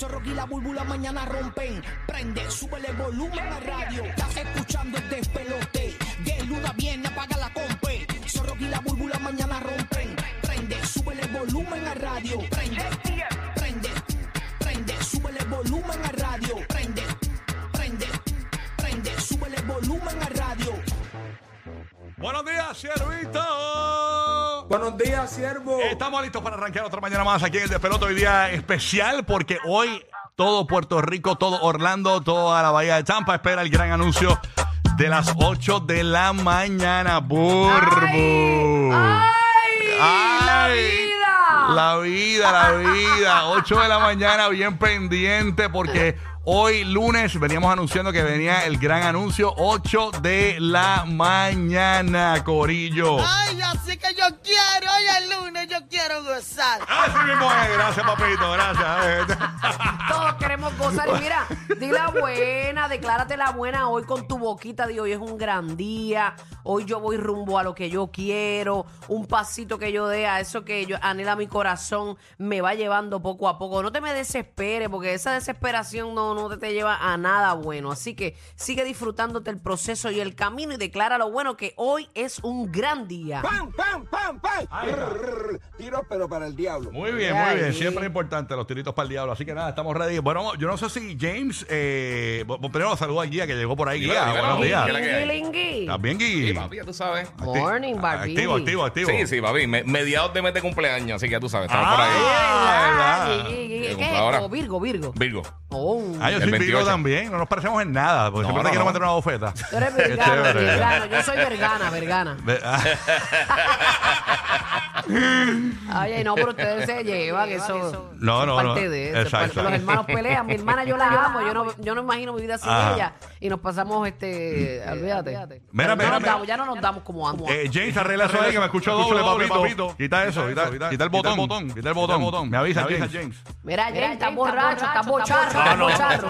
Zorro y la búlbula mañana rompen. Prende, súbele volumen a radio. Estás escuchando el despelote. De luna viene, apaga la compe. Zorro y la búlbula mañana rompen. Prende, súbele volumen a radio. Prende, prende, prende, súbele volumen a radio. Prende, prende, prende, súbele volumen a radio. Buenos días, siervito. Buenos días, siervo. Estamos listos para arrancar otra mañana más aquí en el Despelote. Hoy día especial porque hoy todo Puerto Rico, todo Orlando, toda la bahía de Tampa espera el gran anuncio de las 8 de la mañana. Burbu. ¡Ay! ¡La Ay, vida! La vida, la vida. 8 de la mañana, bien pendiente porque hoy lunes veníamos anunciando que venía el gran anuncio. 8 de la mañana, Corillo. Ay, así que yo quiero, hoy es lunes, yo quiero gozar. Así mismo es. Gracias, papito. Gracias. Todos queremos gozar. Y mira, di la buena, declárate la buena hoy con tu boquita. Di hoy es un gran día. Hoy yo voy rumbo a lo que yo quiero. Un pasito que yo dé a eso que yo anhela mi corazón me va llevando poco a poco. No te me desesperes porque esa desesperación no, no te, te lleva a nada bueno. Así que sigue disfrutándote el proceso y el camino y declara lo bueno que hoy es un gran día. ¡Pam, pam, pam, pam! Rrr, Tiro, pero para el diablo. Muy bien, muy bien. Ay. Siempre es importante los tiritos para el diablo. Así que nada, estamos ready. Bueno, yo no sé si James. Eh, primero saludo al guía que llegó por ahí. Guía, dímelo. buenos días. ¿Estás bien, Sí, Gui? papi, ya tú sabes. Morning, Barbie. Activo, activo, activo. Sí, sí, papi. me- mediados de mes de cumpleaños, así que ya tú sabes, estamos por ahí. ¿Verdad? verdad. ¿Qué- es ahora. Virgo, Virgo. Virgo. Oh. Ah, yo El soy Virgo 28. también. No nos parecemos en nada. Porque No, siempre no, te quiero no. meter una bofeta. Tú eres Qué vergano, chévere. vergano. Yo soy vergana, vergana. Ve- ah, Ay, no, pero ustedes se llevan, eso. No, eso no, es parte no. de eso. parte- Los hermanos pelean. Mi hermana yo la amo. Yo no, yo no imagino mi vida sin Ajá. ella. Y nos pasamos, este. Olvídate. Mira, mira, no nos mira. damos, ya no nos damos como antes. Eh, James, arregla eso ahí que me escucho doble, papito. Quita eso, quita, quita el botón. Quita el botón. Me avisa, James. Mira, James, estás borracho, estás bocharro, estás bocharro.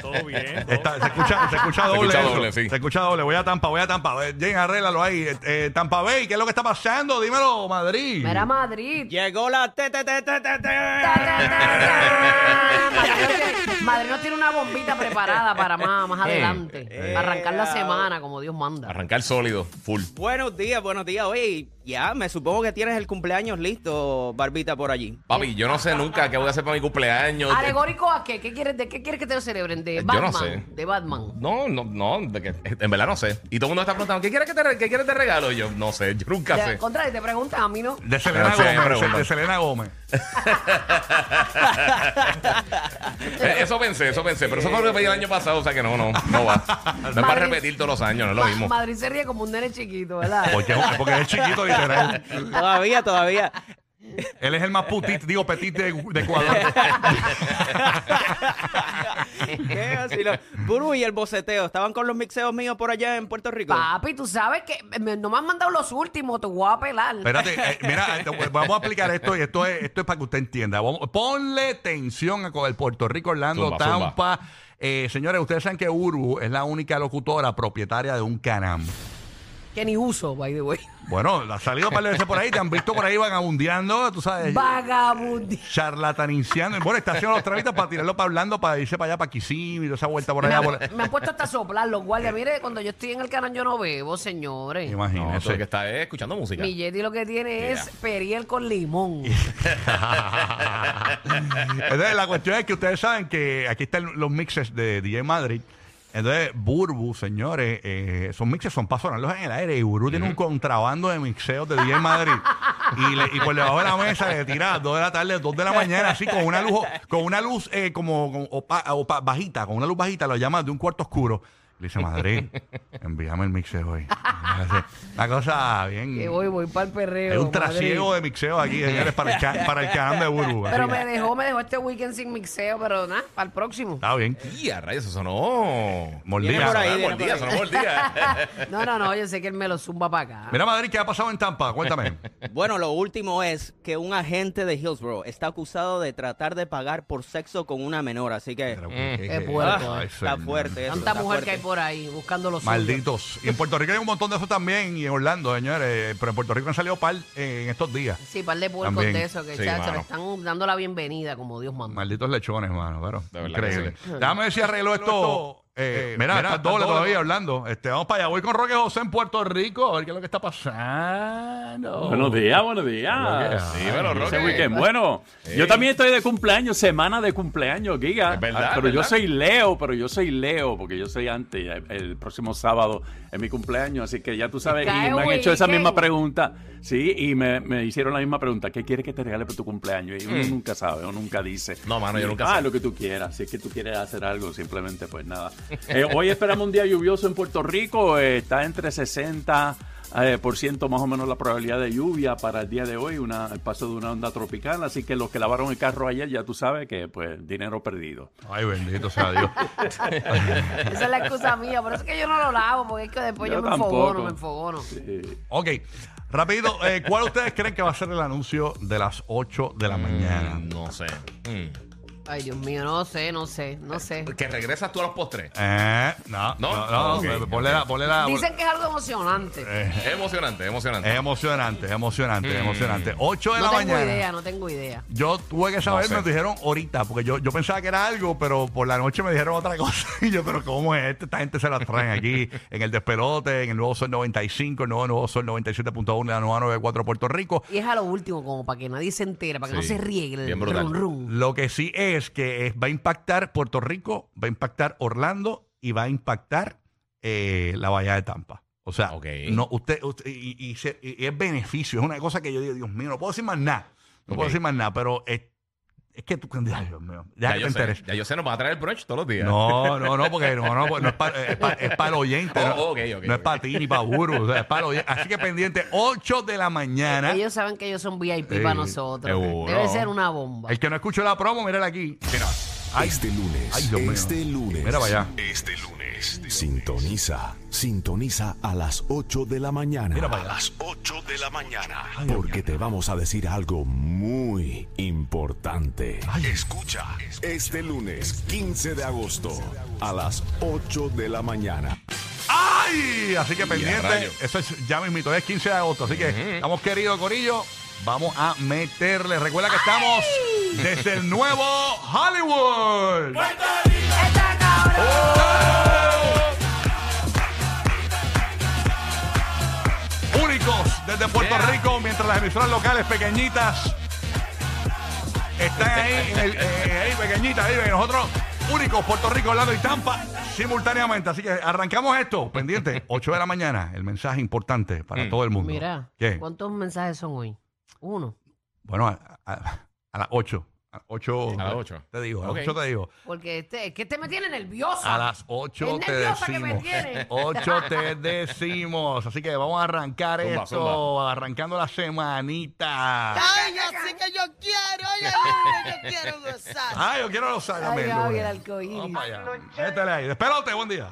todo bien. Está- se escucha, se escucha doble. doble, sí. Se escucha doble. Voy a Tampa, voy a Tampa. James, arréglalo ahí. Eh, eh, Tampa Bay, ¿qué es lo que está pasando? Dímelo, Madrid. Mira, Madrid. Llegó la te, te, te, te, te, te. Ta, ta, ta, ta. Madrid no tiene- Madrid una bombita preparada para más, más adelante. Eh, Para arrancar la ah, semana, como Dios manda. Arrancar sólido, full. Buenos días, buenos días. Oye, ya me supongo que tienes el cumpleaños listo, Barbita, por allí. Papi, yo no sé nunca qué voy a hacer para mi cumpleaños. ¿Alegórico a qué? ¿Qué quieres, de qué quieres que te lo celebren? ¿De Yo Batman? no sé. De Batman. No, no, no, de que- en verdad no sé. Y todo el mundo está preguntando, ¿qué quieres que te, qué quieres de regalo? Y yo, no sé, yo nunca De, sé. contra, te preguntan, a mí no. De Selena Gómez. De Selena Gómez. Eh, Eso pensé, eso pensé, pero eso fue lo que pedí el año pasado, o sea que no, no, no va. No es para Madrid- repetir todos los años, no es lo mismo. Madrid se ríe como un nene chiquito, ¿verdad? Porque, porque es chiquito literal. Todavía, todavía. Él es el más putit, digo, petit de, de Ecuador. ¿Qué vacilo? Buru y el boceteo, ¿estaban con los mixeos míos por allá en Puerto Rico? Papi, tú sabes que me- no me han mandado los últimos, te voy a pelar. Espérate, eh, mira, eh, te- vamos a aplicar esto y esto es, esto es para que usted entienda. Vamos- ponle tensión a con el Puerto Rico, Orlando, Zumba, zumba. Tampa. Eh, señores, ustedes saben que Uru es la única locutora propietaria de un canam. Que ni uso, by the way. Bueno, ha salido un par de veces por ahí, te han visto por ahí vagabundeando, tú sabes, Vagabundi. charlataniciando. Bueno, está haciendo los trámites para tirarlo para Orlando, para irse para allá, para Kissimmee y toda esa vuelta por Me, allá. han- Por... me han puesto hasta a soplar los guardias. Mire, cuando yo estoy en el canal yo no bebo, señores. No, Imagínese. tú lo que está es escuchando música. Mi Yeti lo que tiene es periel con limón. Entonces, la cuestión es que ustedes saben que aquí están los mixes de DJ Madrid. Entonces, Burbu, señores, eh, esos mixes son para sonarlos en el aire. Y Burbu tiene un contrabando de mixeos de DJ Madrid. y, le- y por debajo de la mesa le tira a dos de la tarde, dos de la mañana, así con una luz, con una luz eh, como, como opa- opa- bajita, con una luz bajita, lo llama de un cuarto oscuro. Le dice, Madrid, envíame el mixeo hoy. Una cosa bien. que voy, voy para el perreo. Hay un trasiego de mixeo aquí, señores, para el, ca- para el canal de Burbu. Pero me dejó, me dejó este weekend sin mixeo, pero nada, para el próximo. Está bien. Y a rayos, eso sonó. Mordida. Viene por ahí, mordida, por sonó mordida. No, no, no, yo sé que él me lo zumba para acá. Mira, Madrid, ¿qué ha pasado en Tampa? Cuéntame. Bueno, lo último es que un agente de Hillsborough está acusado de tratar de pagar por sexo con una menor, así que Pero. ¿qué- Qué qué- puerco, Ay, está señor. fuerte. eso, Tanta está mujer que hay fuerte. Por ahí buscando los Malditos. Y en Puerto Rico hay un montón de eso también, y en Orlando, señores. Pero en Puerto Rico han salido par eh, en estos días. Sí, par de puercos También. de eso que Sí, chacho, mano. le están dando la bienvenida como Dios manda. Malditos lechones, mano. Pero De verdad que increíble. sí. Déjame ver si arreglo esto. Eh, mira, está doble todavía hablando. Este, vamos para allá. Voy con Roque José en Puerto Rico. A ver qué es lo que está pasando. Buenos días, buenos días. Sí, bueno, Ese Roque. weekend. Bueno, yo también estoy de cumpleaños, semana de cumpleaños, Giga. Es verdad, Ah, pero es yo soy Leo, pero yo soy Leo, porque yo soy antes. El, el próximo sábado es mi cumpleaños, así que ya tú sabes. Y me han hecho esa misma pregunta. Sí, y me, me hicieron la misma pregunta. ¿Qué quieres que te regale por tu cumpleaños? Y uno nunca sabe, uno nunca dice. Mm. No, mano, yo nunca Ah, sé. lo que tú quieras. Si es que tú quieres hacer algo, simplemente, pues nada. Eh, hoy esperamos un día lluvioso en Puerto Rico. eh, está entre 60 eh, por ciento más o menos la probabilidad de lluvia para el día de hoy, una, el paso de una onda tropical. Así que los que lavaron el carro ayer, ya tú sabes que, pues, dinero perdido. Ay, bendito sea Dios. Esa es la excusa mía, por eso es que yo no lo lavo, porque es que después yo, Yo me tampoco. enfogono, me enfogono. Eh, ok. Rapidito, eh, ¿cuál ustedes creen que va a ser el anuncio de las 8 de la mañana? Mm, No sé. Mm. Ay, Dios mío, no sé, no sé, no sé. Que regresas tú a los postres. Eh, no, no, No, no. ok, ponle la, ponle la- Dicen que es algo emocionante. Es emocionante, es emocionante. Es emocionante, es emocionante, es Mm. emocionante. 8 de No la tengo mañana. idea, no tengo idea. Yo tuve que saber, sé. me dijeron ahorita, porque yo, yo pensaba que era algo, pero por la noche me dijeron otra cosa. Y yo, pero ¿cómo es esto? Esta gente se la traen aquí en el despelote, en el nuevo Sol 95, el nuevo, nuevo Sol 97.1, la nueva 94 Puerto Rico. Y es a lo último, como para que nadie se entere, para que no Sí, se riegue el bien brutal. rum rum. Lo que sí es que es- va a impactar Puerto Rico, va a impactar Orlando y va a impactar eh, la Bahía de Tampa. O sea, no, usted, usted- y, y se- y es beneficio, es una cosa que yo digo, Dios mío, no puedo decir más nada. No puedo decir más nada, pero es, es que tú, ay, Dios mío, ya, Ya que yo, te sé, enteres. ya yo sé, nos va a traer el brunch todos los días. No, no, no, porque no, no, no es para es pa- es pa el oyente. Oh, no, ok, ok, no es ok. para ti ni para Burro, o sea, es para el oyente. Así que pendiente, 8 de la mañana. Ellos saben que ellos son VIP Sí, para nosotros. seguro. Debe ser una bomba. El que no escuchó la promo, mírala aquí. Mira, Ay, Este lunes, Ay, este lunes, Mira allá. este lunes, sintoniza, sintoniza a las 8 de la mañana. Mira para a las 8 de la mañana. Ay, porque te vamos a decir algo muy importante. Escucha, este lunes, 15 de agosto, a las 8 de la maña. ¡Ay! Así que pendiente. Eso es ya mismito, es 15 de agosto. Así que estamos queridos, Corillo. Vamos a meterle. Recuerda que estamos desde el nuevo Hollywood. ¡Está cabrón! Únicos desde Puerto Yeah. Rico, mientras las emisoras locales pequeñitas están ahí, en el- eh, ahí pequeñitas, ahí, nosotros únicos, Puerto Rico, Orlando y Tampa, simultáneamente. Así que arrancamos esto, pendiente, 8 de la mañana, el mensaje importante para Mm. todo el mundo. Mira, ¿Qué? ¿cuántos mensajes son hoy? Uno. Bueno, a, a- a las 8. A las 8. A las ocho. Te digo, a Ok. las 8 te digo. Porque este, es que este me tiene nerviosa. A las 8 Es te nerviosa que me decimos. tiene. 8 te decimos. Así que vamos a arrancar Zumba, esto, zumba. arrancando la semanita. Ay, así que yo quiero, lunes, yo quiero gozar. Ay, yo quiero los Ay. Gaby, el arcoíris. Vamos para allá. Métele ahí. Despelote, buen día.